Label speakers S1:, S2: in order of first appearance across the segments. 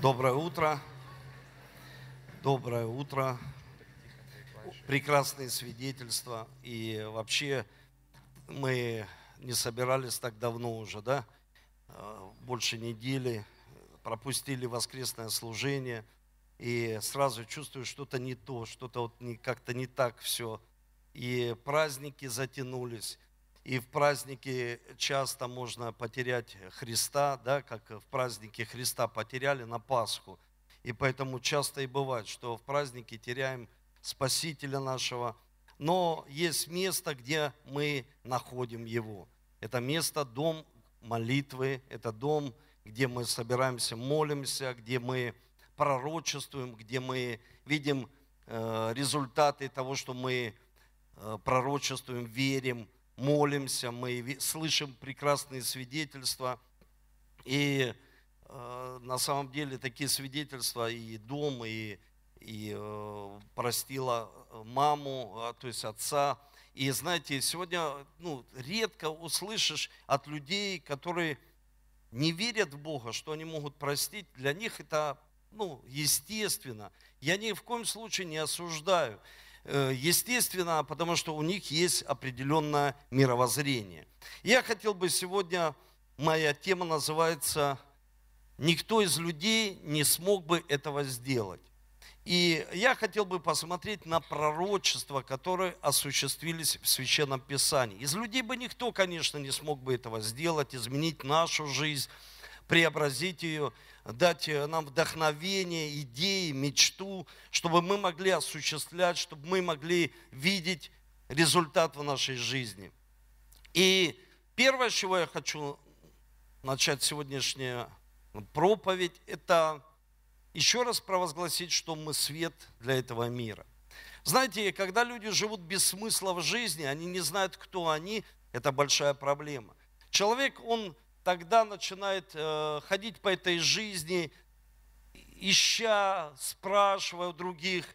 S1: Доброе утро. Доброе утро. Прекрасные свидетельства. И вообще мы не собирались так давно уже, да? А, больше недели. Пропустили воскресное служение. И сразу чувствую, что-то не то, что-то вот как-то не так все. И праздники затянулись. И в празднике часто можно потерять Христа, да, как в празднике Христа потеряли на Пасху. И поэтому часто и бывает, что в празднике теряем Спасителя нашего. Но есть место, где мы находим Его. Это место, дом молитвы, это дом, где мы собираемся, молимся, где мы пророчествуем, где мы видим э, результаты того, что мы э, пророчествуем, верим – молимся, мы слышим прекрасные свидетельства. И э, на самом деле такие свидетельства и дом, и, и э, простила маму, а, то есть отца. И знаете, сегодня ну, редко услышишь от людей, которые не верят в Бога, что они могут простить. Для них это ну, естественно. Я ни в коем случае не осуждаю. Э, естественно, потому что у них есть определенное мировоззрение. Я хотел бы сегодня, моя тема называется «Никто из людей не смог бы этого сделать». И я хотел бы посмотреть на пророчества, которые осуществились в Священном Писании. Из людей бы никто, конечно, не смог бы этого сделать, изменить нашу жизнь, преобразить ее дать э, нам вдохновение, идеи, мечту, чтобы мы могли осуществлять, чтобы мы могли видеть результат в нашей жизни. И первое, с чего я хочу начать сегодняшнюю проповедь, это еще раз провозгласить, что мы свет для этого мира. Знаете, когда люди живут без смысла в жизни, они не знают, кто они, это большая проблема. Человек, он тогда начинает э, ходить по этой жизни, ища, спрашивая у других,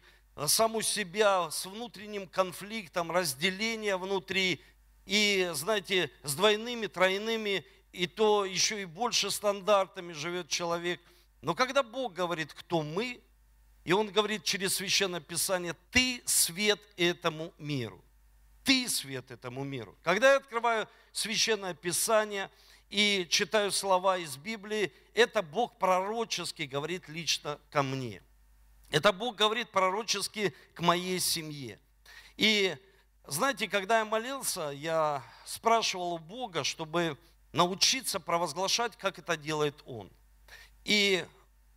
S1: саму себя с внутренним конфликтом, разделение внутри, и, знаете, с двойными, тройными, и то еще и больше стандартами живет человек. Но когда Бог говорит, кто мы, и Он говорит через Священное Писание, ты свет этому миру. Ты свет этому миру. Когда я открываю Священное Писание – и читаю слова из Библии, это Бог пророчески говорит лично ко мне. Это Бог говорит пророчески к моей семье. И знаете, когда я молился, я спрашивал у Бога, чтобы научиться провозглашать, как это делает Он. И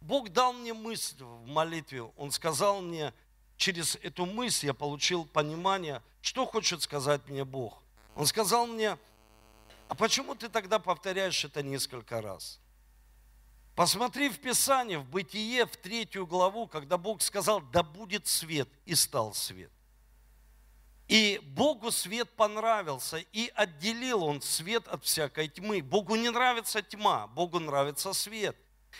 S1: Бог дал мне мысль в молитве. Он сказал мне, через эту мысль я получил понимание, что хочет сказать мне Бог. Он сказал мне, а почему ты тогда повторяешь это несколько раз? Посмотри в Писание, в Бытие, в третью главу, когда Бог сказал, да будет свет, и стал свет. И Богу свет понравился, и отделил он свет от всякой тьмы. Богу не нравится тьма, Богу нравится свет.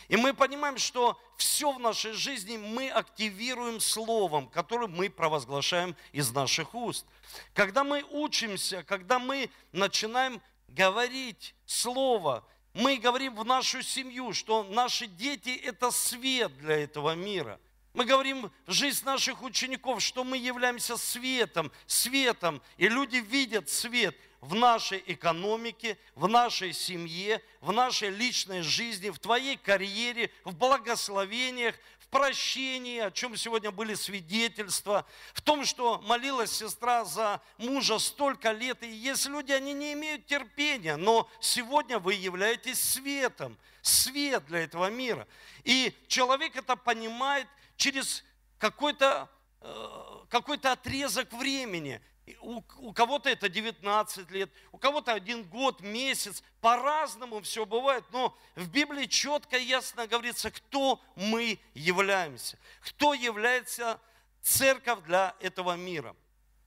S1: И мы понимаем, что все в нашей жизни мы активируем словом, которое мы провозглашаем из наших уст. Когда мы учимся, когда мы начинаем говорить Слово. Мы говорим в нашу семью, что наши дети – это свет для этого мира. Мы говорим в жизнь наших учеников, что мы являемся светом, светом, и люди видят свет в нашей экономике, в нашей семье, в нашей личной жизни, в твоей карьере, в благословениях, прощении, о чем сегодня были свидетельства, в том, что молилась сестра за мужа столько лет. И есть люди, они не имеют терпения, но сегодня вы являетесь светом, свет для этого мира. И человек это понимает через какой-то э, какой-то отрезок времени у, у кого-то это 19 лет, у кого-то один год, месяц, по-разному все бывает, но в Библии четко и ясно говорится, кто мы являемся, кто является церковь для этого мира.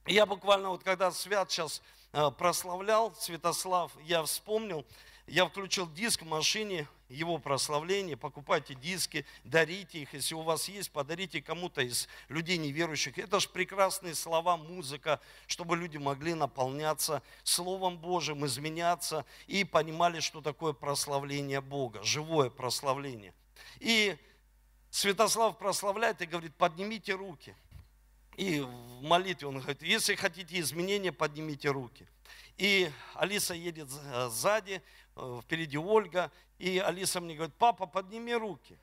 S1: Я буквально вот когда Свят сейчас э, прославлял, Святослав, я вспомнил, я включил диск в машине, его прославление, покупайте диски, дарите их. Если у вас есть, подарите кому-то из людей неверующих. Это же прекрасные слова, музыка, чтобы люди могли наполняться Словом Божьим, изменяться и понимали, что такое прославление Бога, живое прославление. И Святослав прославляет и говорит, поднимите руки. И в молитве он говорит, если хотите изменения, поднимите руки. И Алиса едет сзади, э, впереди Ольга, и Алиса мне говорит, папа, подними руки.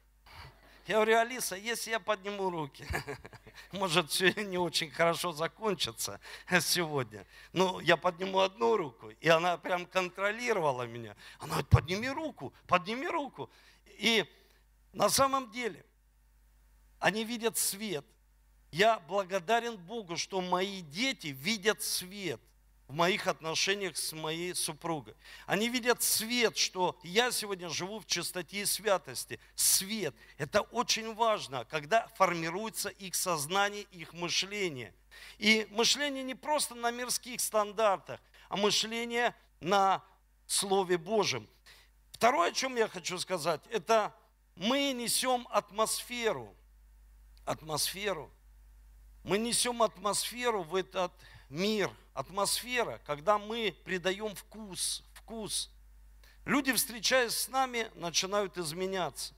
S1: Я говорю, Алиса, если я подниму руки, может, все не очень хорошо закончится сегодня. Ну, я подниму одну руку, и она прям контролировала меня. Она говорит, подними руку, подними руку. И на самом деле, они видят свет. Я благодарен Богу, что мои дети видят свет в моих отношениях с моей супругой. Они видят свет, что я сегодня живу в чистоте и святости. Свет. Это очень важно, когда формируется их сознание, их мышление. И мышление не просто на мирских стандартах, а мышление на Слове Божьем. Второе, о чем я хочу сказать, это мы несем атмосферу. Атмосферу. Мы несем атмосферу в этот мир, атмосфера, когда мы придаем вкус, вкус. Люди, встречаясь с нами, начинают изменяться.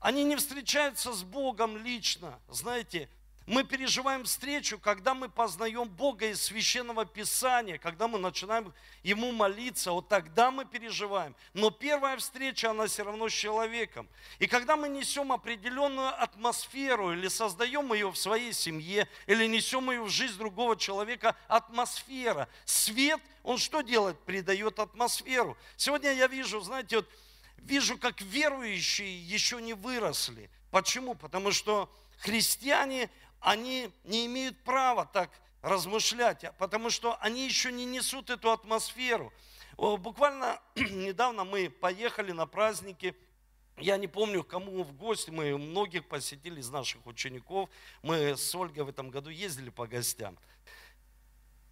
S1: Они не встречаются с Богом лично. Знаете, мы переживаем встречу, когда мы познаем Бога из Священного Писания, когда мы начинаем Ему молиться, вот тогда мы переживаем. Но первая встреча, она все равно с человеком. И когда мы несем определенную атмосферу, или создаем ее в своей семье, или несем ее в жизнь другого человека, атмосфера, свет, он что делает? Придает атмосферу. Сегодня я вижу, знаете, вот вижу, как верующие еще не выросли. Почему? Потому что христиане, они не имеют права так размышлять, потому что они еще не несут эту атмосферу. Буквально недавно мы поехали на праздники, я не помню, кому в гости, мы многих посетили из наших учеников, мы с Ольгой в этом году ездили по гостям.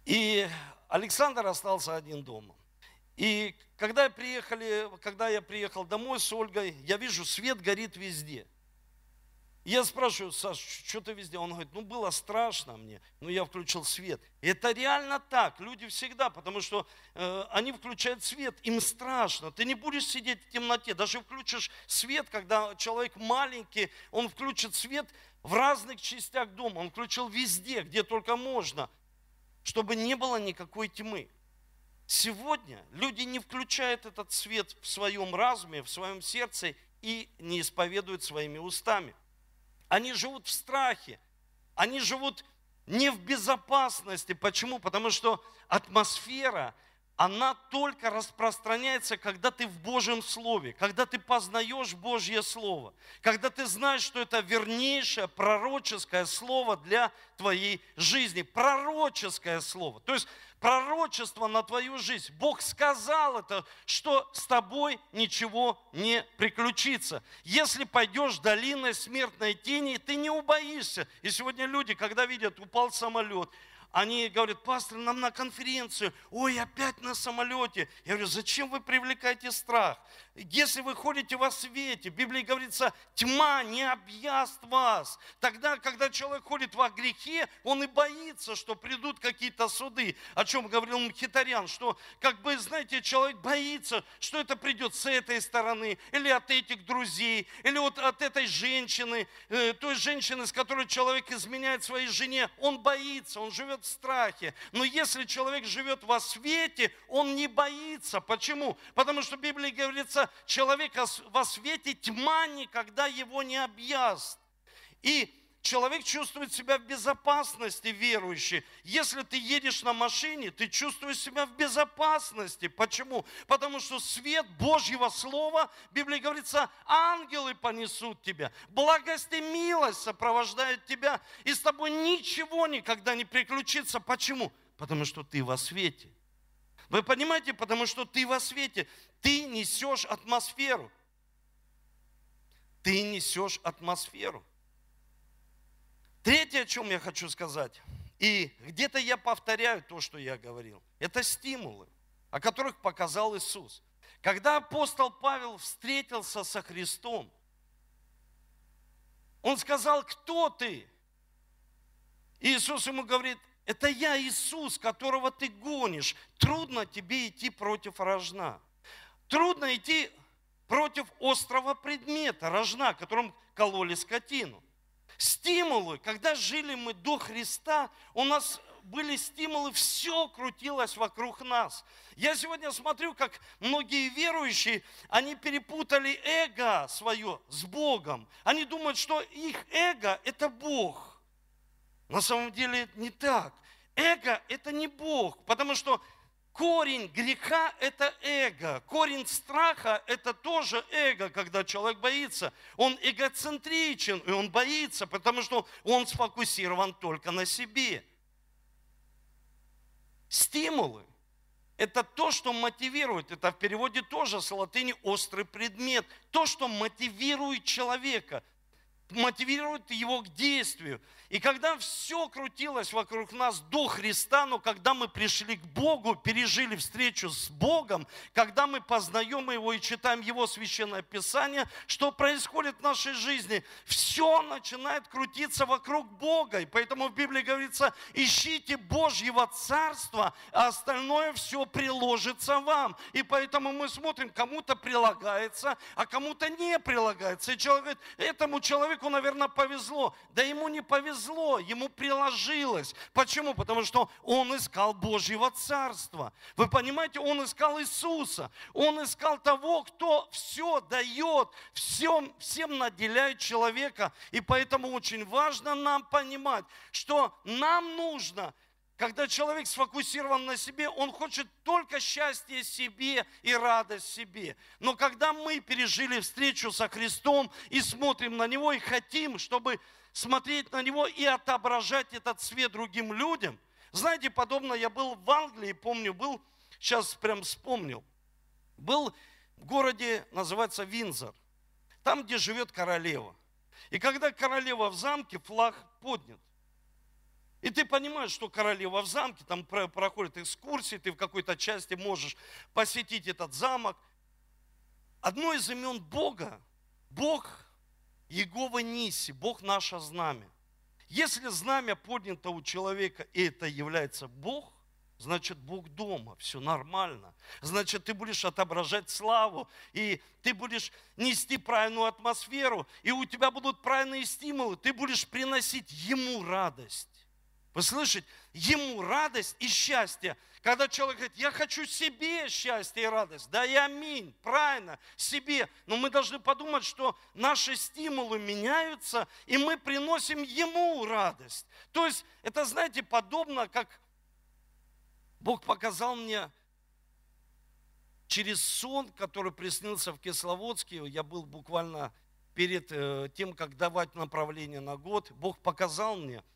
S1: И Александр остался один дома. И когда, приехали, когда я приехал домой с Ольгой, я вижу, свет горит везде – я спрашиваю, Саш, что ты везде? Он говорит, ну было страшно мне, но я включил свет. Это реально так, люди всегда, потому что э, они включают свет, им страшно. Ты не будешь сидеть в темноте, даже включишь свет, когда человек маленький, он включит свет в разных частях дома, он включил везде, где только можно, чтобы не было никакой тьмы. Сегодня люди не включают этот свет в своем разуме, в своем сердце и не исповедуют своими устами. Они живут в страхе. Они живут не в безопасности. Почему? Потому что атмосфера, она только распространяется, когда ты в Божьем Слове, когда ты познаешь Божье Слово, когда ты знаешь, что это вернейшее пророческое Слово для твоей жизни. Пророческое Слово. То есть пророчество на твою жизнь. Бог сказал это, что с тобой ничего не приключится. Если пойдешь долиной смертной тени, ты не убоишься. И сегодня люди, когда видят, упал самолет, они говорят, пастор, нам на конференцию, ой, опять на самолете. Я говорю, зачем вы привлекаете страх? Если вы ходите во свете, в Библии говорится, тьма не объяст вас. Тогда, когда человек ходит во грехе, он и боится, что придут какие-то суды. О чем говорил Мхитарян, что, как бы, знаете, человек боится, что это придет с этой стороны, или от этих друзей, или вот от этой женщины, э, той женщины, с которой человек изменяет своей жене. Он боится, он живет в страхе. Но если человек живет во свете, он не боится. Почему? Потому что в Библии говорится, человек во свете, тьма никогда его не объяст. И человек чувствует себя в безопасности, верующий. Если ты едешь на машине, ты чувствуешь себя в безопасности. Почему? Потому что свет Божьего Слова, в Библии говорится, ангелы понесут тебя. Благость и милость сопровождают тебя. И с тобой ничего никогда не приключится. Почему? Потому что ты во свете. Вы понимаете, потому что ты во свете, ты несешь атмосферу. Ты несешь атмосферу. Третье, о чем я хочу сказать, и где-то я повторяю то, что я говорил, это стимулы, о которых показал Иисус. Когда апостол Павел встретился со Христом, он сказал, кто ты? Иисус ему говорит, это я, Иисус, которого ты гонишь. Трудно тебе идти против рожна. Трудно идти против острого предмета, рожна, которым кололи скотину. Стимулы, когда жили мы до Христа, у нас были стимулы, все крутилось вокруг нас. Я сегодня смотрю, как многие верующие, они перепутали эго свое с Богом. Они думают, что их эго – это Бог. На самом деле не так. Эго – это не Бог, потому что корень греха – это эго. Корень страха – это тоже эго, когда человек боится. Он эгоцентричен, и он боится, потому что он сфокусирован только на себе. Стимулы – это то, что мотивирует. Это в переводе тоже с латыни «острый предмет». То, что мотивирует человека, мотивирует его к действию. И когда все крутилось вокруг нас до Христа, но когда мы пришли к Богу, пережили встречу с Богом, когда мы познаем Его и читаем Его священное Писание, что происходит в нашей жизни? Все начинает крутиться вокруг Бога. И поэтому в Библии говорится, ищите Божьего Царства, а остальное все приложится вам. И поэтому мы смотрим, кому-то прилагается, а кому-то не прилагается. И человек говорит, этому человеку, наверное, повезло. Да ему не повезло, ему приложилось. Почему? Потому что он искал Божьего Царства. Вы понимаете, он искал Иисуса. Он искал того, кто все дает, всем, всем наделяет человека. И поэтому очень важно нам понимать, что нам нужно когда человек сфокусирован на себе, он хочет только счастье себе и радость себе. Но когда мы пережили встречу со Христом и смотрим на Него и хотим, чтобы смотреть на него и отображать этот свет другим людям. Знаете, подобно я был в Англии, помню, был, сейчас прям вспомнил, был в городе, называется Винзор, там, где живет королева. И когда королева в замке, флаг поднят. И ты понимаешь, что королева в замке, там проходят экскурсии, ты в какой-то части можешь посетить этот замок. Одно из имен Бога, Бог Егова Ниси, Бог наше знамя. Если знамя поднято у человека, и это является Бог, значит Бог дома, все нормально. Значит, ты будешь отображать славу, и ты будешь нести правильную атмосферу, и у тебя будут правильные стимулы, ты будешь приносить Ему радость. Вы слышите? Ему радость и счастье. Когда человек говорит, я хочу себе счастье и радость. Да и аминь, правильно, себе. Но мы должны подумать, что наши стимулы меняются, и мы приносим ему радость. То есть, это, знаете, подобно, как Бог показал мне через сон, который приснился в Кисловодске. Я был буквально перед э, тем, как давать направление на год. Бог показал мне –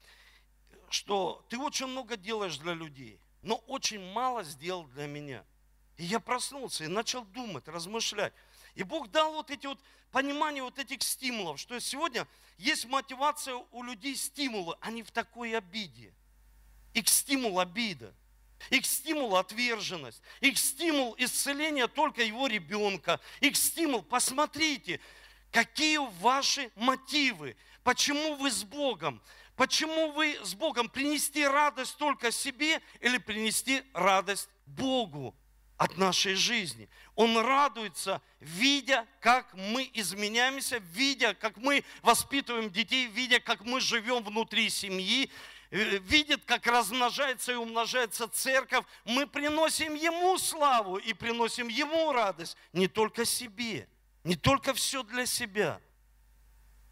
S1: что ты очень много делаешь для людей, но очень мало сделал для меня. И я проснулся и начал думать, размышлять. И Бог дал вот эти вот понимание вот этих стимулов, что сегодня есть мотивация у людей стимулы, они в такой обиде. Их стимул обида. Их стимул отверженность. Их стимул исцеления только его ребенка. Их стимул, посмотрите, какие ваши мотивы. Почему вы с Богом? Почему вы с Богом? Принести радость только себе или принести радость Богу от нашей жизни? Он радуется, видя, как мы изменяемся, видя, как мы воспитываем детей, видя, как мы живем внутри семьи, э, видит, как размножается и умножается церковь, мы приносим Ему славу и приносим Ему радость, не только себе, не только все для себя –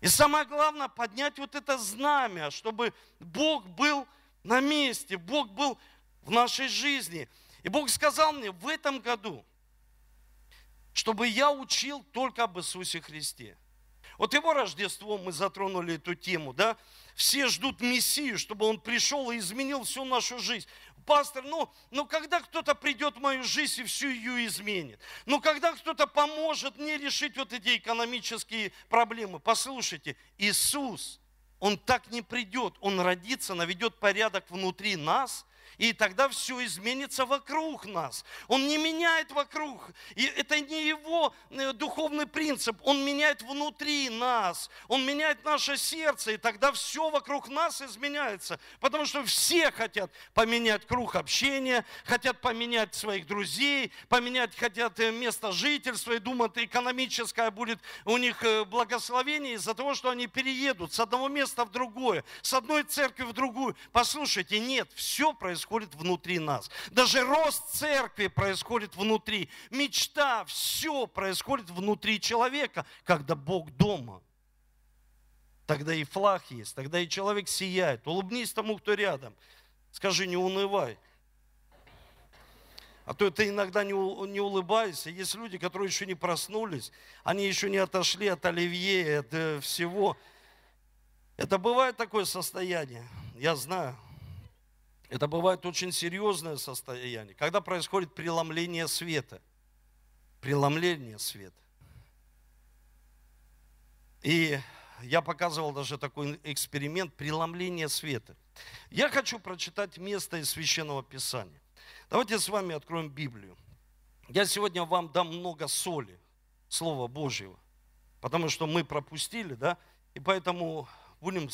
S1: и самое главное, поднять вот это знамя, чтобы Бог был на месте, Бог был в нашей жизни. И Бог сказал мне в этом году, чтобы я учил только об Иисусе Христе. Вот его Рождество мы затронули эту тему, да? Все ждут Мессию, чтобы он пришел и изменил всю нашу жизнь пастор, ну, ну когда кто-то придет в мою жизнь и всю ее изменит? Ну когда кто-то поможет мне решить вот эти экономические проблемы? Послушайте, Иисус, Он так не придет, Он родится, наведет порядок внутри нас, И тогда все изменится вокруг нас. Он не меняет вокруг. И это не его э, духовный принцип. Он меняет внутри нас. Он меняет наше сердце. И тогда все вокруг нас изменяется. Потому что все хотят поменять круг общения, хотят поменять своих друзей, поменять хотят э, место жительства и думают, экономическое будет у них э, благословение из-за того, что они переедут с одного места в другое, с одной церкви в другую. Послушайте, нет, все происходит внутри нас. Даже рост церкви происходит внутри. Мечта, все происходит внутри человека, когда Бог дома. Тогда и флаг есть, тогда и человек сияет. Улыбнись тому, кто рядом. Скажи, не унывай. А то ты иногда не, не улыбаешься. Есть люди, которые еще не проснулись, они еще не отошли от оливье, от э, всего. Это бывает такое состояние, я знаю. Это бывает очень серьезное состояние, когда происходит преломление света. Преломление света. И я показывал даже такой эксперимент преломления света. Я хочу прочитать место из Священного Писания. Давайте с вами откроем Библию. Я сегодня вам дам много соли, Слова Божьего, потому что мы пропустили, да, и поэтому будем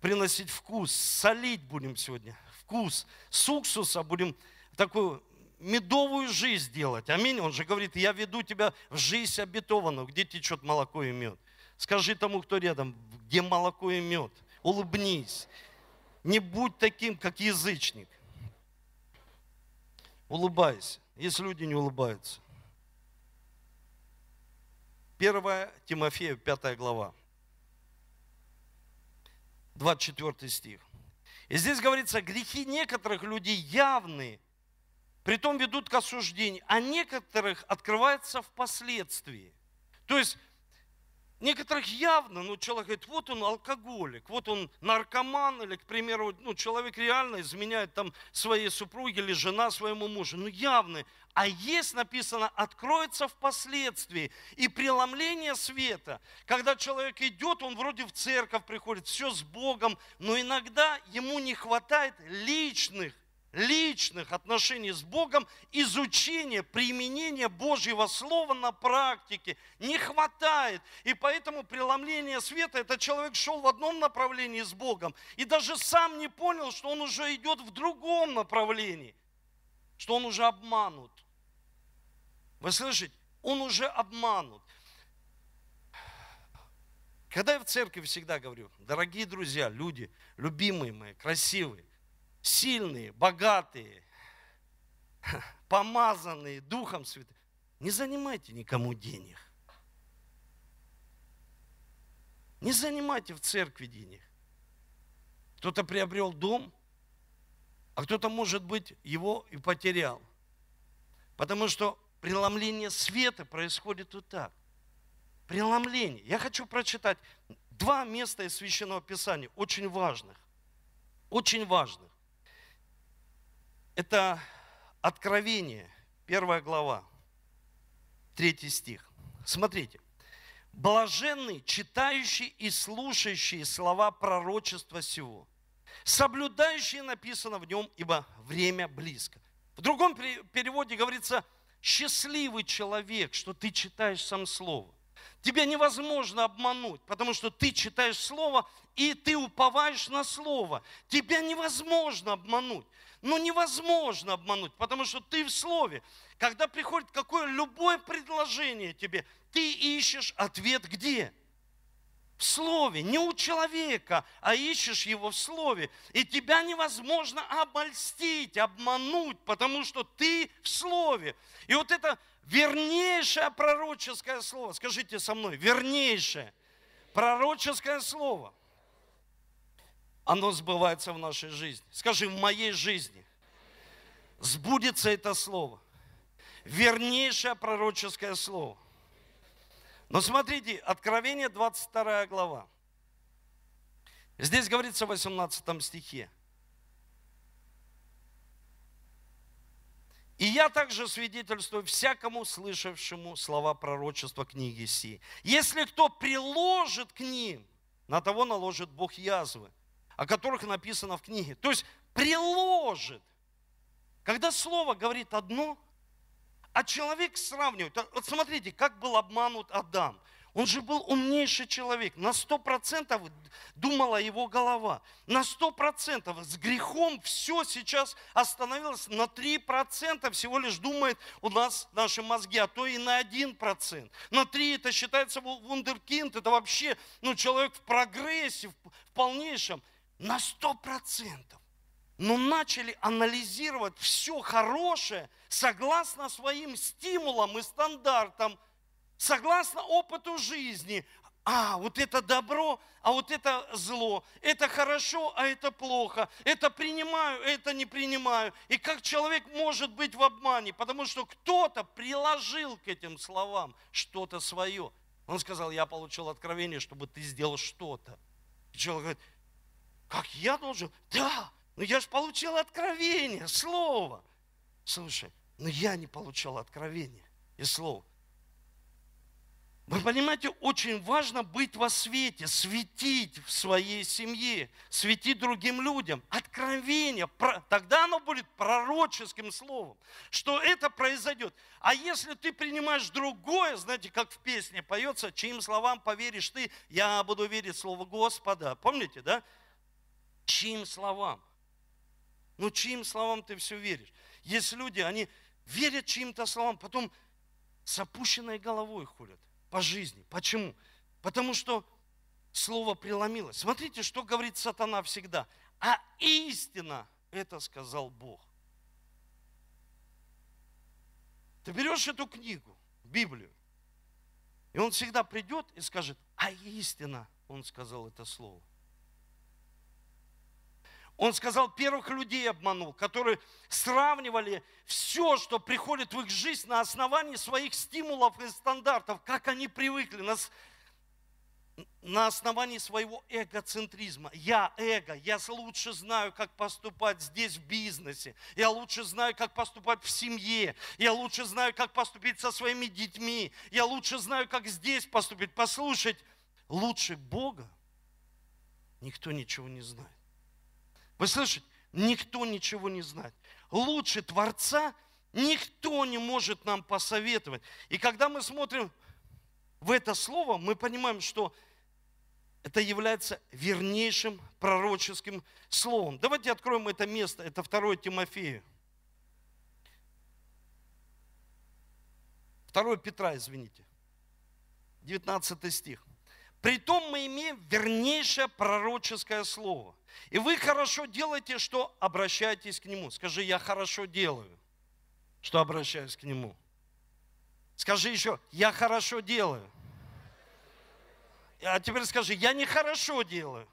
S1: приносить вкус, солить будем сегодня, вкус. С уксуса будем такую медовую жизнь делать. Аминь. Он же говорит, я веду тебя в жизнь обетованную, где течет молоко и мед. Скажи тому, кто рядом, где молоко и мед. Улыбнись. Не будь таким, как язычник. Улыбайся, если люди не улыбаются. 1 Тимофея, 5 глава, 24 стих. И здесь говорится, грехи некоторых людей явны, притом ведут к осуждению, а некоторых открывается впоследствии. То есть Некоторых явно, ну, человек говорит, вот он алкоголик, вот он наркоман, или, к примеру, ну, человек реально изменяет там своей супруге или жена своему мужу, ну, явно. А есть написано, откроется впоследствии. И преломление света, когда человек идет, он вроде в церковь приходит, все с Богом, но иногда ему не хватает личных личных отношений с Богом, изучения, применения Божьего Слова на практике не хватает. И поэтому преломление света, это человек шел в одном направлении с Богом и даже сам не понял, что он уже идет в другом направлении, что он уже обманут. Вы слышите? Он уже обманут. Когда я в церкви всегда говорю, дорогие друзья, люди, любимые мои, красивые, сильные, богатые, помазанные Духом Святым, не занимайте никому денег. Не занимайте в церкви денег. Кто-то приобрел дом, а кто-то, может быть, его и потерял. Потому что преломление света происходит вот так. Преломление. Я хочу прочитать два места из Священного Писания, очень важных. Очень важных. Это Откровение, первая глава, третий стих. Смотрите. Блаженный, читающий и слушающий слова пророчества сего, соблюдающий написано в нем, ибо время близко. В другом переводе говорится, счастливый человек, что ты читаешь сам Слово. Тебя невозможно обмануть, потому что ты читаешь Слово, и ты уповаешь на Слово. Тебя невозможно обмануть. Но невозможно обмануть, потому что ты в Слове. Когда приходит какое любое предложение тебе, ты ищешь ответ где? В Слове, не у человека, а ищешь его в Слове. И тебя невозможно обольстить, обмануть, потому что ты в Слове. И вот это вернейшее пророческое слово, скажите со мной, вернейшее пророческое слово – оно сбывается в нашей жизни. Скажи, в моей жизни сбудется это слово. Вернейшее пророческое слово. Но смотрите, Откровение 22 глава. Здесь говорится в 18 стихе. И я также свидетельствую всякому слышавшему слова пророчества книги Си. Если кто приложит к ним, на того наложит Бог язвы, о которых написано в книге. То есть приложит. Когда слово говорит одно, а человек сравнивает. Вот смотрите, как был обманут Адам. Он же был умнейший человек. На сто процентов думала его голова. На сто процентов с грехом все сейчас остановилось. На три процента всего лишь думает у нас наши мозги, а то и на один процент. На три это считается вундеркинд. Это вообще ну, человек в прогрессе, в, в полнейшем. На сто процентов но начали анализировать все хорошее согласно своим стимулам и стандартам – согласно опыту жизни. А, вот это добро, а вот это зло. Это хорошо, а это плохо. Это принимаю, это не принимаю. И как человек может быть в обмане? Потому что кто-то приложил к этим словам что-то свое. Он сказал, я получил откровение, чтобы ты сделал что-то. И человек говорит, как я должен? Да, но я же получил откровение, слово. Слушай, но я не получал откровение и слово. Вы понимаете, очень важно быть во свете, светить в своей семье, светить другим людям. Откровение, тогда оно будет пророческим словом, что это произойдет. А если ты принимаешь другое, знаете, как в песне поется, чьим словам поверишь ты, я буду верить в слово Господа. Помните, да? Чьим словам? Ну, чьим словам ты все веришь? Есть люди, они верят чьим-то словам, потом с опущенной головой ходят по жизни. Почему? Потому что слово преломилось. Смотрите, что говорит сатана всегда. А истина, это сказал Бог. Ты берешь эту книгу, Библию, и он всегда придет и скажет, а истина, он сказал это слово. Он сказал, первых людей обманул, которые сравнивали все, что приходит в их жизнь на основании своих стимулов и стандартов, как они привыкли, на, на основании своего эгоцентризма. Я эго, я лучше знаю, как поступать здесь в бизнесе, я лучше знаю, как поступать в семье, я лучше знаю, как поступить со своими детьми, я лучше знаю, как здесь поступить. Послушать, лучше Бога никто ничего не знает. Вы слышите? Никто ничего не знает. Лучше Творца никто не может нам посоветовать. И когда мы смотрим в это слово, мы понимаем, что это является вернейшим пророческим словом. Давайте откроем это место. Это 2 Тимофею. 2 Петра, извините. 19 стих. Притом мы имеем вернейшее пророческое слово. И вы хорошо делаете, что обращаетесь к Нему. Скажи, я хорошо делаю, что обращаюсь к Нему. Скажи еще, я хорошо делаю. А теперь скажи, я нехорошо делаю,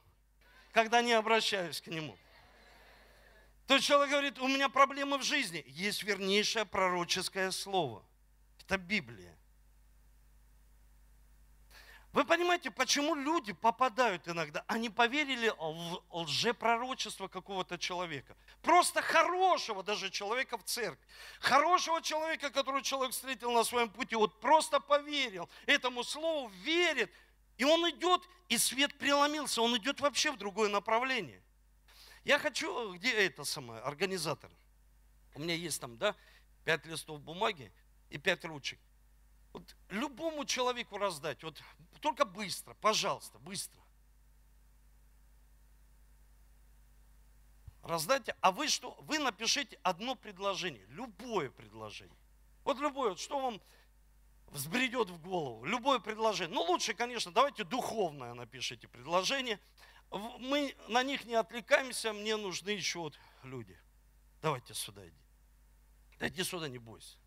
S1: когда не обращаюсь к Нему. То есть человек говорит, у меня проблемы в жизни. Есть вернейшее пророческое слово. Это Библия. Вы понимаете, почему люди попадают иногда? Они поверили в лжепророчество какого-то человека. Просто хорошего даже человека в церкви. Хорошего человека, которого человек встретил на своем пути. Вот просто поверил этому слову, верит. И он идет, и свет преломился. Он идет вообще в другое направление. Я хочу, где это самое, организатор? У меня есть там, да, пять листов бумаги и пять ручек. Вот любому человеку раздать, вот только быстро, пожалуйста, быстро. Раздайте, а вы что? Вы напишите одно предложение, любое предложение. Вот любое, что вам взбредет в голову, любое предложение. Ну, лучше, конечно, давайте духовное напишите предложение. Мы на них не отвлекаемся, мне нужны еще вот люди. Давайте сюда иди. Да иди сюда, не бойся.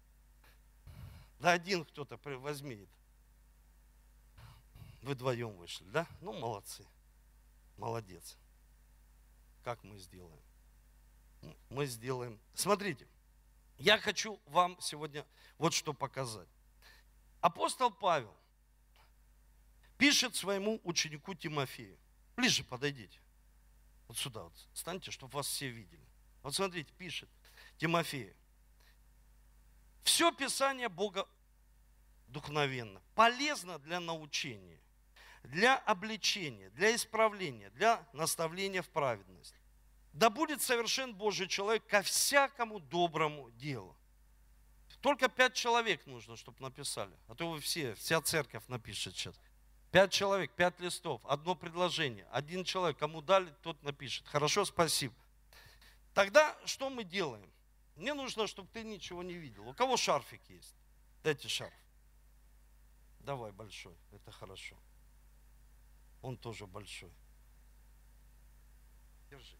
S1: Да один кто-то возьми это. Вы вдвоем вышли, да? Ну, молодцы. Молодец. Как мы сделаем? Мы сделаем. Смотрите, я хочу вам сегодня вот что показать. Апостол Павел пишет своему ученику Тимофею. Ближе подойдите. Вот сюда вот. Станьте, чтобы вас все видели. Вот смотрите, пишет Тимофею. Все Писание Бога духовенно, полезно для научения, для обличения, для исправления, для наставления в праведности, да будет совершен Божий человек ко всякому доброму делу. Только пять человек нужно, чтобы написали. А то вы все, вся церковь напишет сейчас. Пять человек, пять листов, одно предложение. Один человек, кому дали, тот напишет. Хорошо, спасибо. Тогда что мы делаем? Мне нужно, чтобы ты ничего не видел. У кого шарфик есть? Дайте шарф. Давай большой, это хорошо. Он тоже большой. Держи.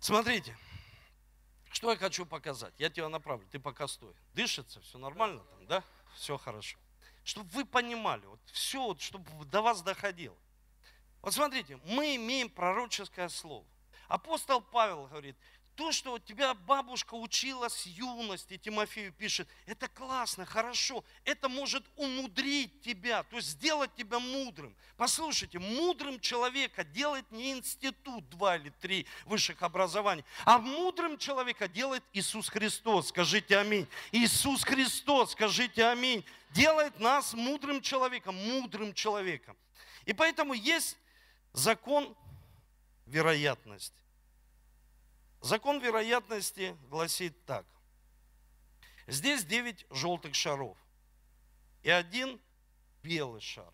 S1: Смотрите, что я хочу показать. Я тебя направлю, ты пока стой. Дышится, все нормально там, да? Все хорошо. Чтобы вы понимали, вот все, вот, чтобы до вас доходило. Вот смотрите, мы имеем пророческое слово. Апостол Павел говорит, то, что тебя бабушка учила с юности, Тимофею пишет, это классно, хорошо, это может умудрить тебя, то есть сделать тебя мудрым. Послушайте, мудрым человека делает не институт два или три высших образований, а мудрым человека делает Иисус Христос, скажите аминь. Иисус Христос, скажите аминь, делает нас мудрым человеком, мудрым человеком. И поэтому есть закон вероятности. Закон вероятности гласит так. Здесь 9 желтых шаров и один белый шар.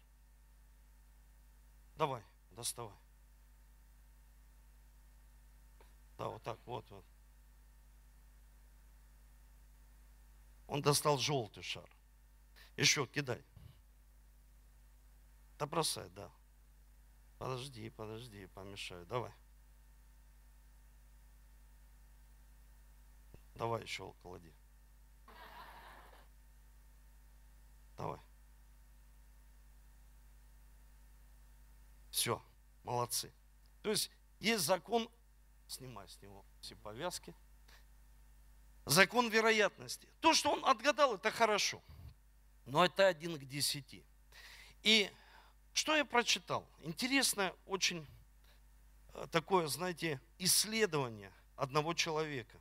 S1: Давай, доставай. Да, вот так, вот, вот. Он достал желтый шар. Еще кидай. Да бросай, да. Подожди, подожди, помешаю. Давай. Давай еще клади. Давай. Все, молодцы. То есть есть закон, снимай с него все повязки. Закон вероятности. То, что он отгадал, это хорошо. Но это один к десяти. И что я прочитал? Интересное очень э, такое, знаете, исследование одного человека.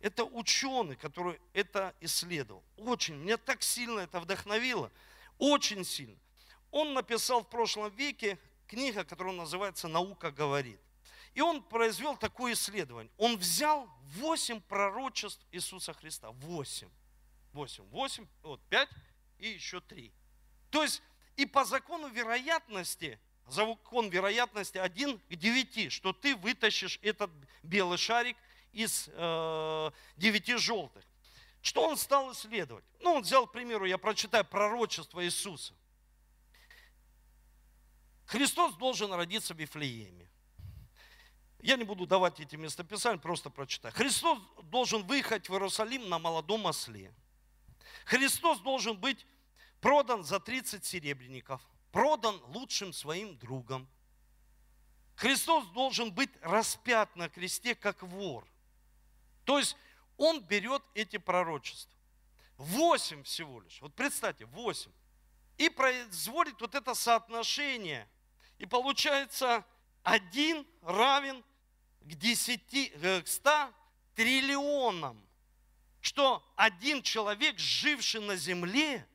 S1: Это ученый, который это исследовал. Очень, меня так сильно это вдохновило, очень сильно. Он написал в прошлом веке книга, которая называется «Наука говорит». И он произвел такое исследование. Он взял восемь пророчеств Иисуса Христа. Восемь. Восемь. Восемь, вот пять и еще три. То есть и по закону вероятности, закон вероятности один к девяти, что ты вытащишь этот белый шарик из э, девяти желтых. Что он стал исследовать? Ну, он взял, к примеру, я прочитаю пророчество Иисуса. Христос должен родиться в Вифлееме. Я не буду давать эти местописания, просто прочитаю. Христос должен выехать в Иерусалим на молодом осле. Христос должен быть продан за 30 серебряников, продан лучшим своим другом. Христос должен быть распят на кресте, как вор – то есть он берет эти пророчества. Восемь всего лишь. Вот представьте, восемь. И производит вот это соотношение. И получается один равен к, 10, э, к 100 триллионам. Что один человек, живший на земле,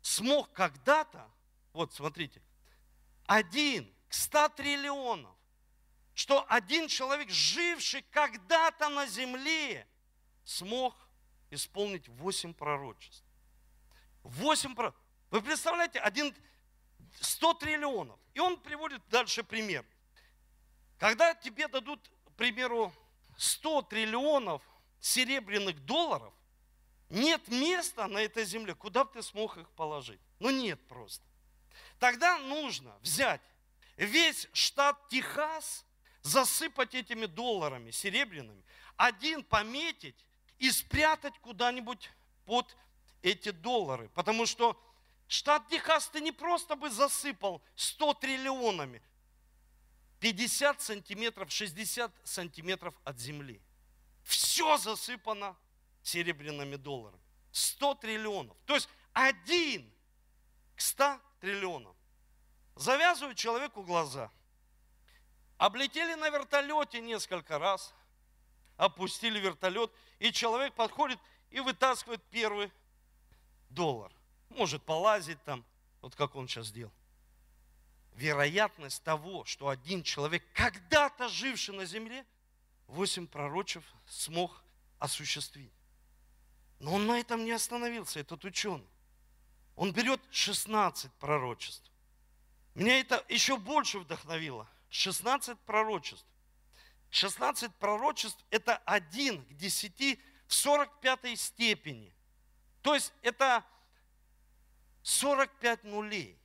S1: смог когда-то, вот смотрите, один к 100 триллионов что один человек, живший когда-то на земле, смог исполнить восемь пророчеств. Восемь пророчеств. Вы представляете, один, 100 триллионов. И он приводит дальше пример. Когда тебе дадут, к примеру, 100 триллионов серебряных долларов, нет места на этой земле, куда бы ты смог их положить. Ну нет просто. Тогда нужно взять весь штат Техас – засыпать этими долларами серебряными, один пометить и спрятать куда-нибудь под эти доллары. Потому что штат Техас ты не просто бы засыпал 100 триллионами, 50 сантиметров, 60 сантиметров от земли. Все засыпано серебряными долларами. 100 триллионов. То есть один к 100 триллионам. Завязывают человеку глаза – Облетели на вертолете несколько раз, опустили вертолет, и человек подходит и вытаскивает первый доллар. Может полазить там, вот как он сейчас сделал. Вероятность того, что один человек, когда-то живший на земле, восемь пророчеств смог осуществить. Но он на этом не остановился, этот ученый. Он берет 16 пророчеств. Меня это еще больше вдохновило. 16 пророчеств. 16 пророчеств – это один к 10 в 45 степени. То есть это 45 нулей.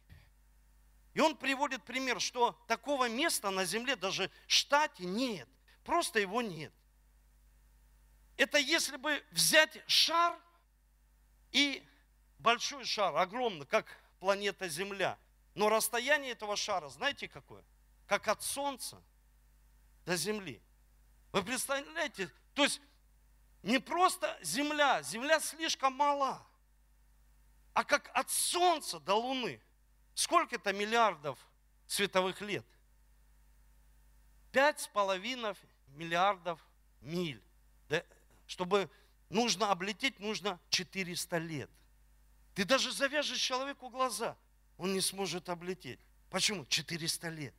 S1: И он приводит пример, что такого места на земле, даже в штате нет. Просто его нет. Это если бы взять шар и большой шар, огромный, как планета Земля. Но расстояние этого шара, знаете какое? Как от Солнца до Земли. Вы представляете? То есть не просто Земля, Земля слишком мала, а как от Солнца до Луны. Сколько это миллиардов световых лет? Пять с половиной миллиардов миль. Да, чтобы нужно облететь, нужно 400 лет. Ты даже завяжешь человеку глаза, он не сможет облететь. Почему? 400 лет.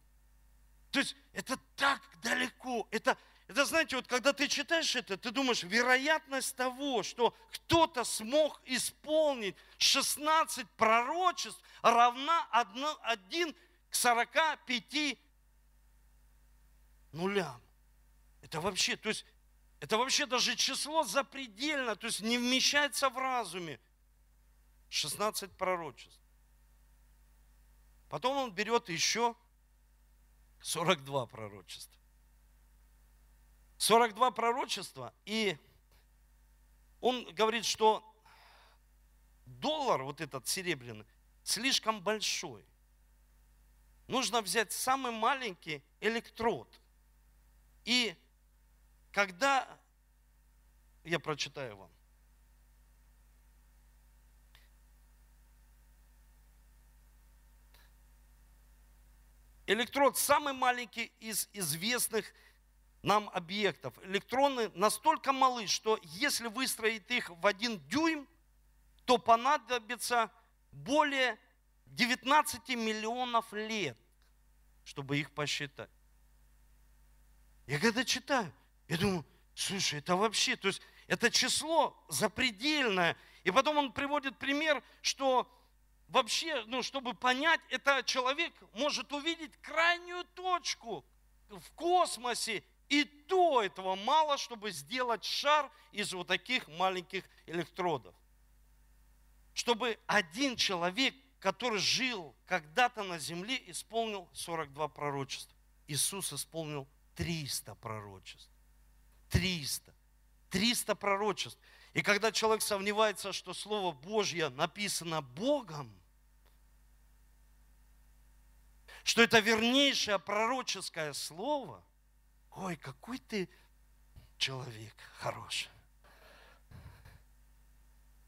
S1: То есть это так далеко. Это, это, знаете, вот когда ты читаешь это, ты думаешь, вероятность того, что кто-то смог исполнить 16 пророчеств, равна 1 к 45 нулям. Это вообще, то есть, это вообще даже число запредельно, то есть не вмещается в разуме. 16 пророчеств. Потом он берет еще 42 пророчества. 42 пророчества, и он говорит, что доллар, вот этот серебряный, слишком большой. Нужно взять самый маленький электрод. И когда, я прочитаю вам, Электрод самый маленький из известных нам объектов. Электроны настолько малы, что если выстроить их в один дюйм, то понадобится более 19 миллионов лет, чтобы их посчитать. Я когда читаю, я думаю, слушай, это вообще, то есть это число запредельное. И потом он приводит пример, что вообще, ну, чтобы понять, это человек может увидеть крайнюю точку в космосе, и то этого мало, чтобы сделать шар из вот таких маленьких электродов. Чтобы один человек, который жил когда-то на земле, исполнил 42 пророчества. Иисус исполнил 300 пророчеств. 300. 300 пророчеств. И когда человек сомневается, что Слово Божье написано Богом, что это вернейшее пророческое слово, ой, какой ты человек хороший.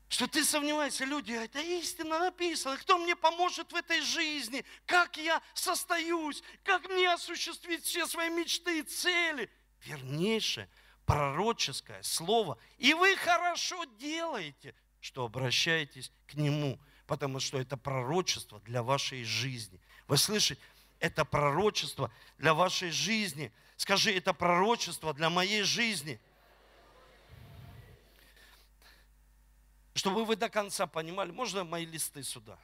S1: Что ты сомневаешься, люди, это истина написана, кто мне поможет в этой жизни, как я состоюсь, как мне осуществить все свои мечты и цели. Вернейшее пророческое слово. И вы хорошо делаете, что обращаетесь к нему, потому что это пророчество для вашей жизни. Вы слышите? Это пророчество для вашей жизни. Скажи, это пророчество для моей жизни. Чтобы вы до конца понимали, можно мои листы сюда?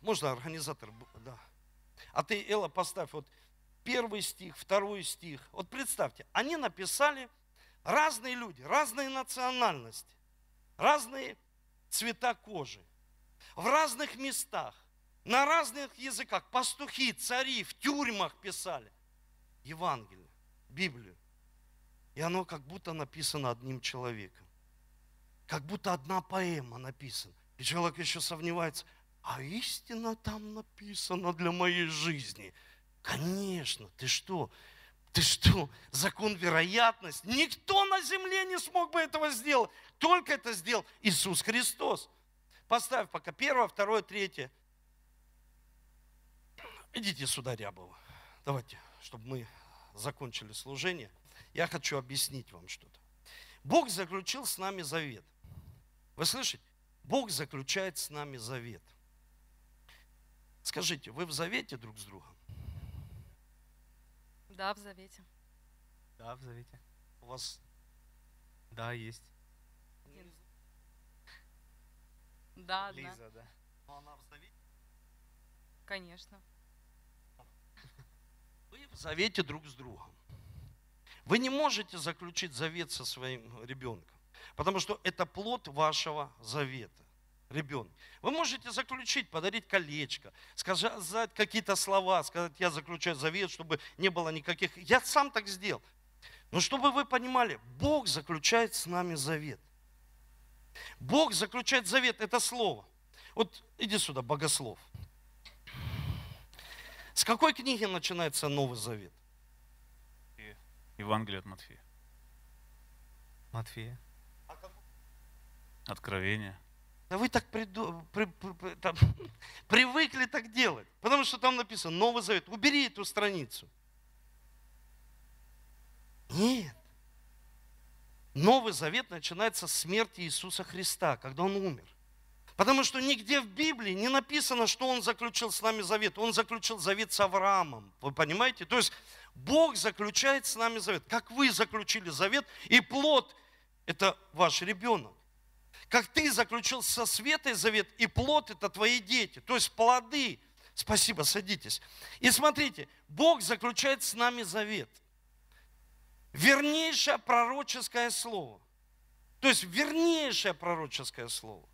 S1: Можно организатор? Да. А ты, Элла, поставь вот первый стих, второй стих. Вот представьте, они написали разные люди, разные национальности, разные цвета кожи, в разных местах на разных языках. Пастухи, цари в тюрьмах писали Евангелие, Библию. И оно как будто написано одним человеком. Как будто одна поэма написана. И человек еще сомневается, а истина там написана для моей жизни. Конечно, ты что? Ты что? Закон вероятности. Никто на земле не смог бы этого сделать. Только это сделал Иисус Христос. Поставь пока первое, второе, третье. Идите сюда, Рябова. Давайте, чтобы мы закончили служение, я хочу объяснить вам что-то. Бог заключил с нами завет. Вы слышите? Бог заключает с нами завет. Скажите, вы в завете друг с другом?
S2: Да, в завете.
S3: Да, в завете.
S1: У вас
S3: Да, есть.
S2: Да, одна.
S3: Лиза, да.
S1: ну, она в завете?
S2: Конечно.
S1: Вы в завете друг с другом. Вы не можете заключить завет со своим ребенком, потому что это плод вашего завета. Ребенок. Вы можете заключить, подарить колечко, сказать какие-то слова, сказать, я заключаю завет, чтобы не было никаких... Я сам так сделал. Но чтобы вы понимали, Бог заключает с нами завет. Бог заключает завет, это слово. Вот иди сюда, богослов. С какой книги начинается Новый Завет?
S4: Евангелие от Матфея.
S3: Матфея.
S4: Откровение.
S1: Да вы так приду- при- при- при- там, привыкли так делать. Потому что там написано Новый Завет. Убери эту страницу. Нет. Новый Завет начинается с смерти Иисуса Христа, когда Он умер. Потому что нигде в Библии не написано, что Он заключил с нами завет. Он заключил завет с Авраамом. Вы понимаете? То есть Бог заключает с нами завет. Как вы заключили завет, и плод – это ваш ребенок. Как ты заключил со Светой завет, и плод – это твои дети. То есть плоды. Спасибо, садитесь. И смотрите, Бог заключает с нами завет. Вернейшее пророческое слово. То есть вернейшее пророческое слово.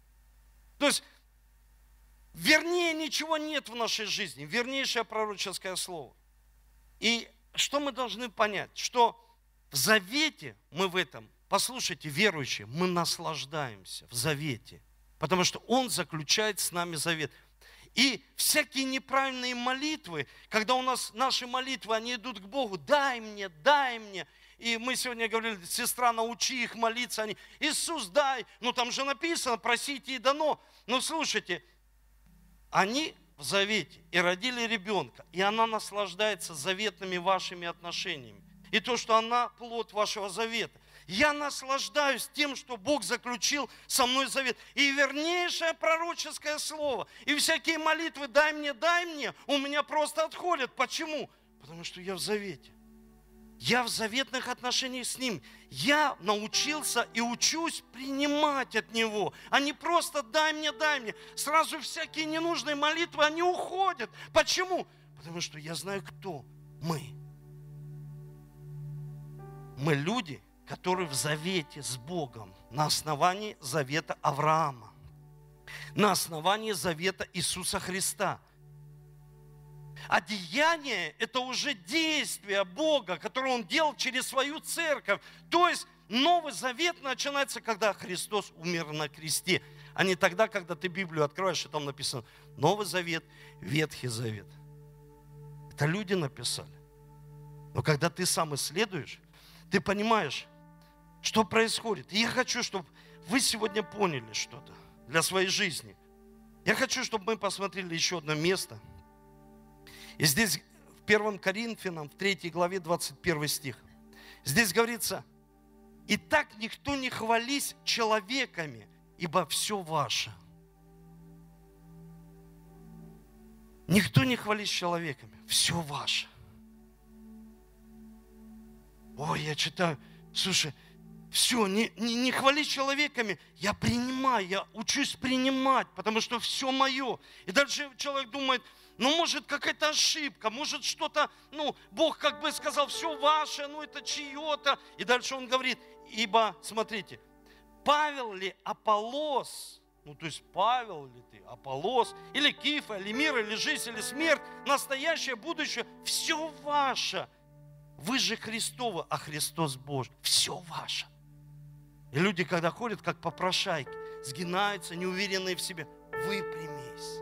S1: То есть вернее ничего нет в нашей жизни. Вернейшее пророческое слово. И что мы должны понять? Что в завете мы в этом, послушайте, верующие, мы наслаждаемся в завете. Потому что Он заключает с нами завет. И всякие неправильные молитвы, когда у нас наши молитвы, они идут к Богу, дай мне, дай мне. И мы сегодня говорили, сестра, научи их молиться. Они, Иисус, дай. Ну там же написано, просите и дано. Но слушайте, они в завете и родили ребенка, и она наслаждается заветными вашими отношениями. И то, что она плод вашего завета. Я наслаждаюсь тем, что Бог заключил со мной завет. И вернейшее пророческое слово, и всякие молитвы «дай мне, дай мне» у меня просто отходят. Почему? Потому что я в завете. Я в заветных отношениях с Ним. Я научился и учусь принимать от Него, а не просто дай мне, дай мне. Сразу всякие ненужные молитвы, они уходят. Почему? Потому что я знаю, кто мы. Мы люди, которые в завете с Богом на основании завета Авраама, на основании завета Иисуса Христа – а деяние – это уже действие Бога, которое Он делал через свою церковь. То есть Новый Завет начинается, когда Христос умер на кресте, а не тогда, когда ты Библию откроешь, и там написано Новый Завет, Ветхий Завет. Это люди написали. Но когда ты сам исследуешь, ты понимаешь, что происходит. И я хочу, чтобы вы сегодня поняли что-то для своей жизни. Я хочу, чтобы мы посмотрели еще одно место – и здесь в 1 Коринфянам, в 3 главе 21 стих. Здесь говорится, «И так никто не хвались человеками, ибо все ваше». Никто не хвались человеками, все ваше. Ой, я читаю, слушай, все, не, не, не хвали человеками, я принимаю, я учусь принимать, потому что все мое. И дальше человек думает, ну, может, какая-то ошибка, может, что-то, ну, Бог как бы сказал, все ваше, ну, это чье-то. И дальше он говорит, ибо, смотрите, Павел ли Аполос, ну, то есть Павел ли ты, Аполос, или Кифа, или мир, или жизнь, или смерть, настоящее, будущее, все ваше. Вы же Христовы, а Христос Божий. Все ваше. И люди, когда ходят, как попрошайки, сгинаются, неуверенные в себе, выпрямись,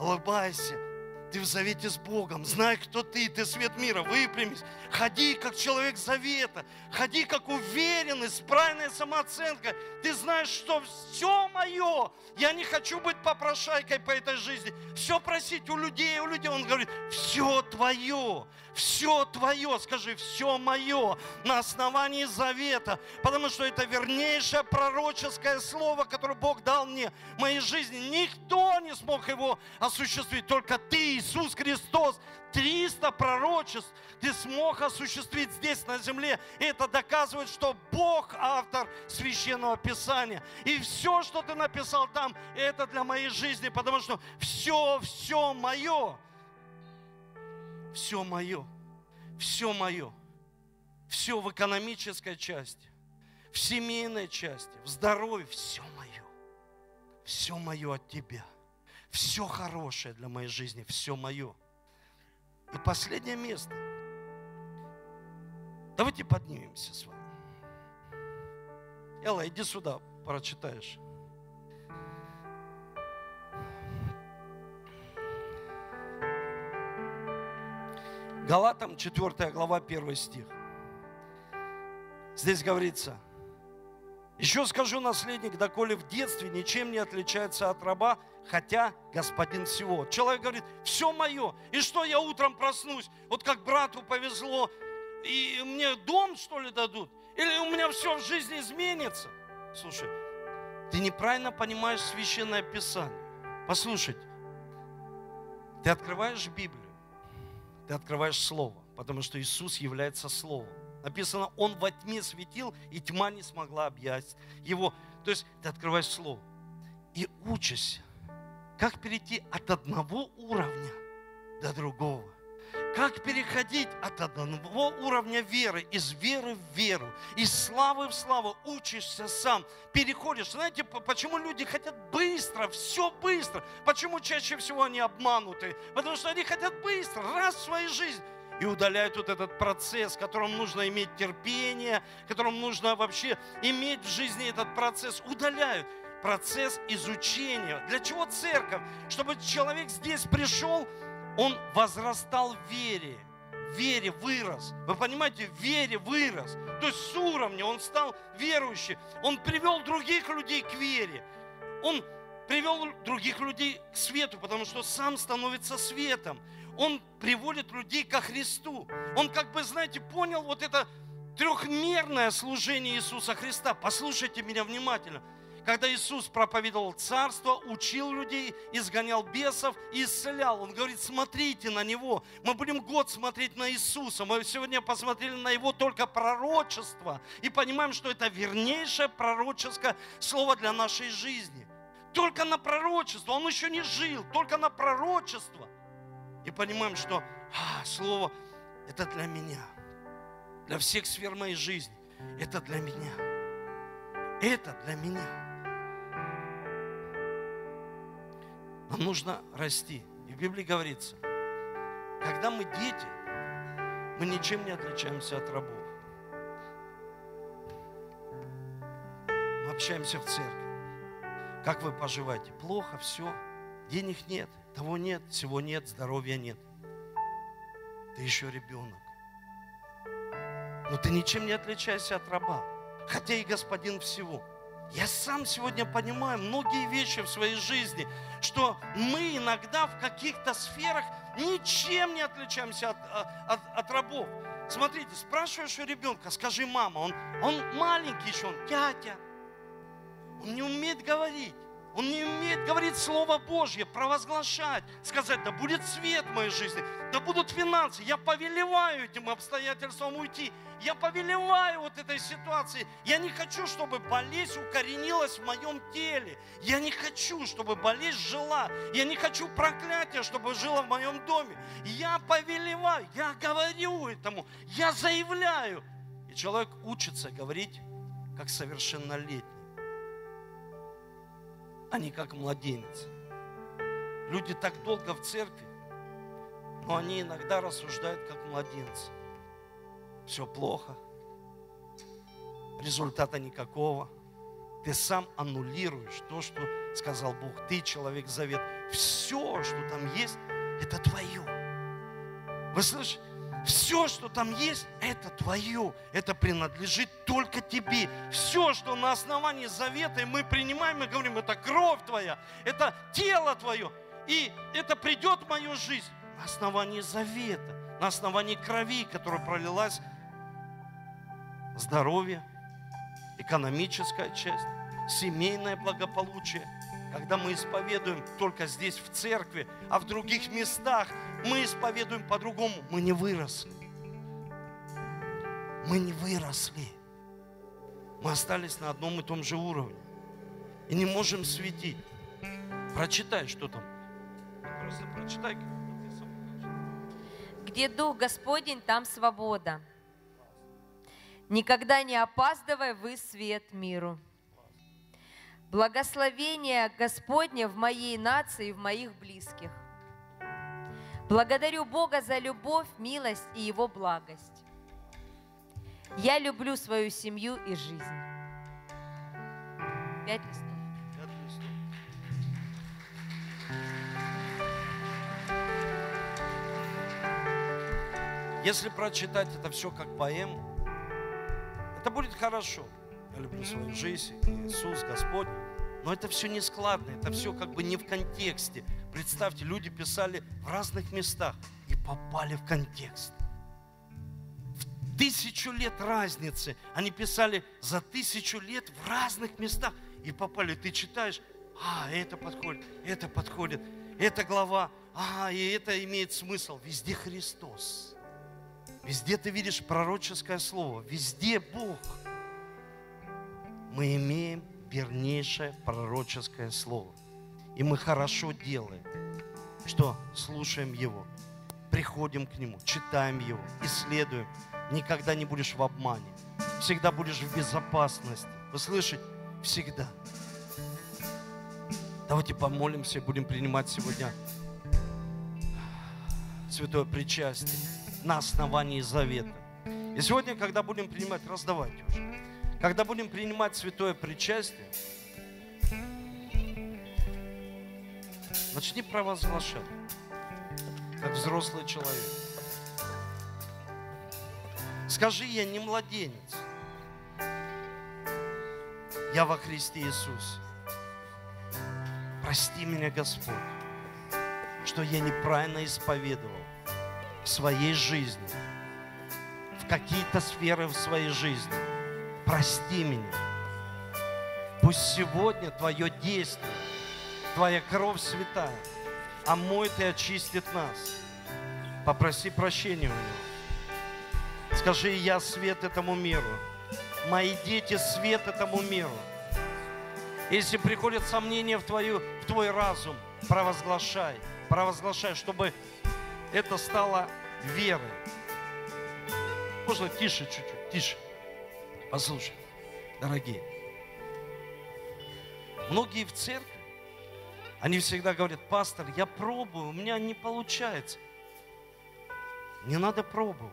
S1: улыбайся, Ты в завете с Богом. Знай, кто ты. Ты свет мира. Выпрямись. Ходи, как человек завета. Ходи, как уверенный, с правильной самооценкой. Ты знаешь, что все мое. Я не хочу быть попрошайкой по этой жизни. Все просить у людей, у людей. Он говорит, все твое. Все твое. Скажи, все мое. На основании завета. Потому что это вернейшее пророческое слово, которое Бог дал мне в моей жизни. Никто не смог его осуществить. Только ты, Иисус Христос. 300 пророчеств ты смог осуществить здесь на земле. И это доказывает, что Бог автор священного писания. И все, что ты написал там, это для моей жизни, потому что все, все мое. Все мое. Все мое. Все в экономической части, в семейной части, в здоровье. Все мое. Все мое от тебя. Все хорошее для моей жизни, все мое. И последнее место. Давайте поднимемся с вами. Элла, иди сюда, прочитаешь. Галатам 4 глава 1 стих. Здесь говорится, еще скажу, наследник, доколе в детстве ничем не отличается от раба, хотя господин всего. Человек говорит, все мое. И что я утром проснусь? Вот как брату повезло, и мне дом, что ли, дадут? Или у меня все в жизни изменится? Слушай, ты неправильно понимаешь священное писание. Послушайте, ты открываешь Библию, ты открываешь Слово, потому что Иисус является Словом. Написано, Он во тьме светил, и тьма не смогла объять его. То есть ты открываешь Слово и учишься, как перейти от одного уровня до другого. Как переходить от одного уровня веры, из веры в веру, из славы в славу, учишься сам, переходишь. Знаете, почему люди хотят быстро, все быстро? Почему чаще всего они обмануты? Потому что они хотят быстро, раз в своей жизни и удаляют вот этот процесс, которым нужно иметь терпение, которым нужно вообще иметь в жизни этот процесс, удаляют процесс изучения. Для чего церковь? Чтобы человек здесь пришел, он возрастал в вере, в вере вырос. Вы понимаете, в вере вырос. То есть с уровня он стал верующим. Он привел других людей к вере. Он привел других людей к свету, потому что сам становится светом. Он приводит людей ко Христу. Он как бы, знаете, понял вот это трехмерное служение Иисуса Христа. Послушайте меня внимательно – когда Иисус проповедовал царство, учил людей, изгонял бесов исцелял. Он говорит, смотрите на Него. Мы будем год смотреть на Иисуса. Мы сегодня посмотрели на Его только пророчество и понимаем, что это вернейшее пророческое слово для нашей жизни. Только на пророчество. Он еще не жил, только на пророчество. И понимаем, что а, слово это для меня. Для всех сфер моей жизни. Это для меня. Это для меня. Нам нужно расти. И в Библии говорится, когда мы дети, мы ничем не отличаемся от рабов. Мы общаемся в церкви. Как вы поживаете? Плохо, все. Денег нет, того нет, всего нет, здоровья нет. Ты еще ребенок. Но ты ничем не отличаешься от раба. Хотя и господин всего. Я сам сегодня понимаю многие вещи в своей жизни, что мы иногда в каких-то сферах ничем не отличаемся от, а, от, от рабов. Смотрите, спрашиваешь у ребенка, скажи, мама, он, он маленький еще, он тятя, он не умеет говорить. Он не умеет говорить Слово Божье, провозглашать, сказать, да будет свет в моей жизни, да будут финансы. Я повелеваю этим обстоятельствам уйти. Я повелеваю вот этой ситуации. Я не хочу, чтобы болезнь укоренилась в моем теле. Я не хочу, чтобы болезнь жила. Я не хочу проклятия, чтобы жило в моем доме. Я повелеваю, я говорю этому, я заявляю. И человек учится говорить как совершеннолетний а не как младенец. Люди так долго в церкви, но они иногда рассуждают как младенцы. Все плохо, результата никакого. Ты сам аннулируешь то, что сказал Бог. Ты человек завет. Все, что там есть, это твое. Вы слышите? Все, что там есть, это твое. Это принадлежит только тебе. Все, что на основании завета, мы принимаем и говорим, это кровь твоя, это тело твое. И это придет в мою жизнь на основании завета, на основании крови, которая пролилась. Здоровье, экономическая часть, семейное благополучие. Когда мы исповедуем только здесь, в церкви, а в других местах мы исповедуем по-другому, мы не выросли. Мы не выросли. Мы остались на одном и том же уровне. И не можем светить. Прочитай, что там. Просто прочитай.
S4: Где Дух Господень, там свобода. Никогда не опаздывай вы свет миру. Благословение Господне в моей нации и в моих близких. Благодарю Бога за любовь, милость и Его благость. Я люблю свою семью и жизнь. Пять листов.
S1: Если прочитать это все как поэму, это будет хорошо. Я люблю свою жизнь, Иисус, Господь. Но это все не складно, это все как бы не в контексте. Представьте, люди писали в разных местах и попали в контекст. В тысячу лет разницы. Они писали за тысячу лет в разных местах и попали. Ты читаешь, а, это подходит, это подходит, эта глава, а, и это имеет смысл. Везде Христос. Везде ты видишь пророческое слово, везде Бог. Мы имеем вернейшее пророческое слово. И мы хорошо делаем, что слушаем Его, приходим к Нему, читаем Его, исследуем. Никогда не будешь в обмане. Всегда будешь в безопасности. Вы слышите? Всегда. Давайте помолимся и будем принимать сегодня святое причастие на основании завета. И сегодня, когда будем принимать, раздавайте уже. Когда будем принимать святое причастие, начни провозглашать, как взрослый человек. Скажи, я не младенец. Я во Христе Иисусе. Прости меня, Господь, что я неправильно исповедовал в своей жизни, в какие-то сферы в своей жизни. Прости меня. Пусть сегодня Твое действие, Твоя кровь святая, омоет и очистит нас. Попроси прощения у Него. Скажи, я свет этому миру. Мои дети свет этому миру. Если приходят сомнения в, твою, в твой разум, провозглашай, провозглашай, чтобы это стало верой. Можно тише чуть-чуть, тише. Послушай, дорогие. Многие в церкви, они всегда говорят, пастор, я пробую, у меня не получается. Не надо пробовать.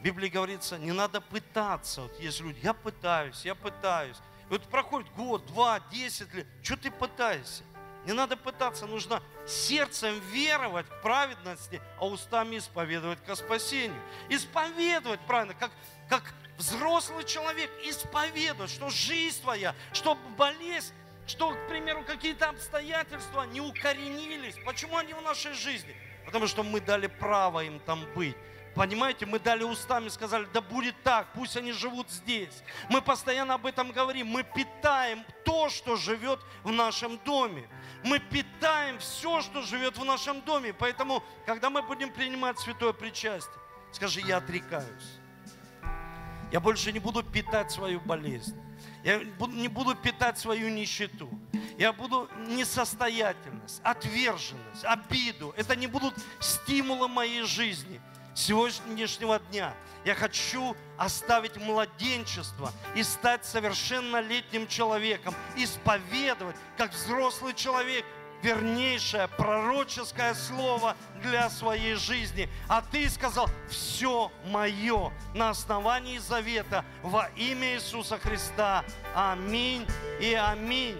S1: В Библии говорится, не надо пытаться. Вот есть люди, я пытаюсь, я пытаюсь. И вот проходит год, два, десять лет. Что ты пытаешься? Не надо пытаться, нужно сердцем веровать к праведности, а устами исповедовать ко спасению. Исповедовать правильно, как, как взрослый человек, исповедовать, что жизнь твоя, что болезнь, что, к примеру, какие-то обстоятельства не укоренились. Почему они в нашей жизни? Потому что мы дали право им там быть. Понимаете, мы дали устами, сказали, да будет так, пусть они живут здесь. Мы постоянно об этом говорим. Мы питаем то, что живет в нашем доме. Мы питаем все, что живет в нашем доме. Поэтому, когда мы будем принимать святое причастие, скажи, я отрекаюсь. Я больше не буду питать свою болезнь. Я не буду питать свою нищету. Я буду несостоятельность, отверженность, обиду. Это не будут стимулы моей жизни сегодняшнего дня я хочу оставить младенчество и стать совершеннолетним человеком, исповедовать, как взрослый человек, вернейшее пророческое слово для своей жизни. А ты сказал, все мое на основании завета во имя Иисуса Христа. Аминь и аминь.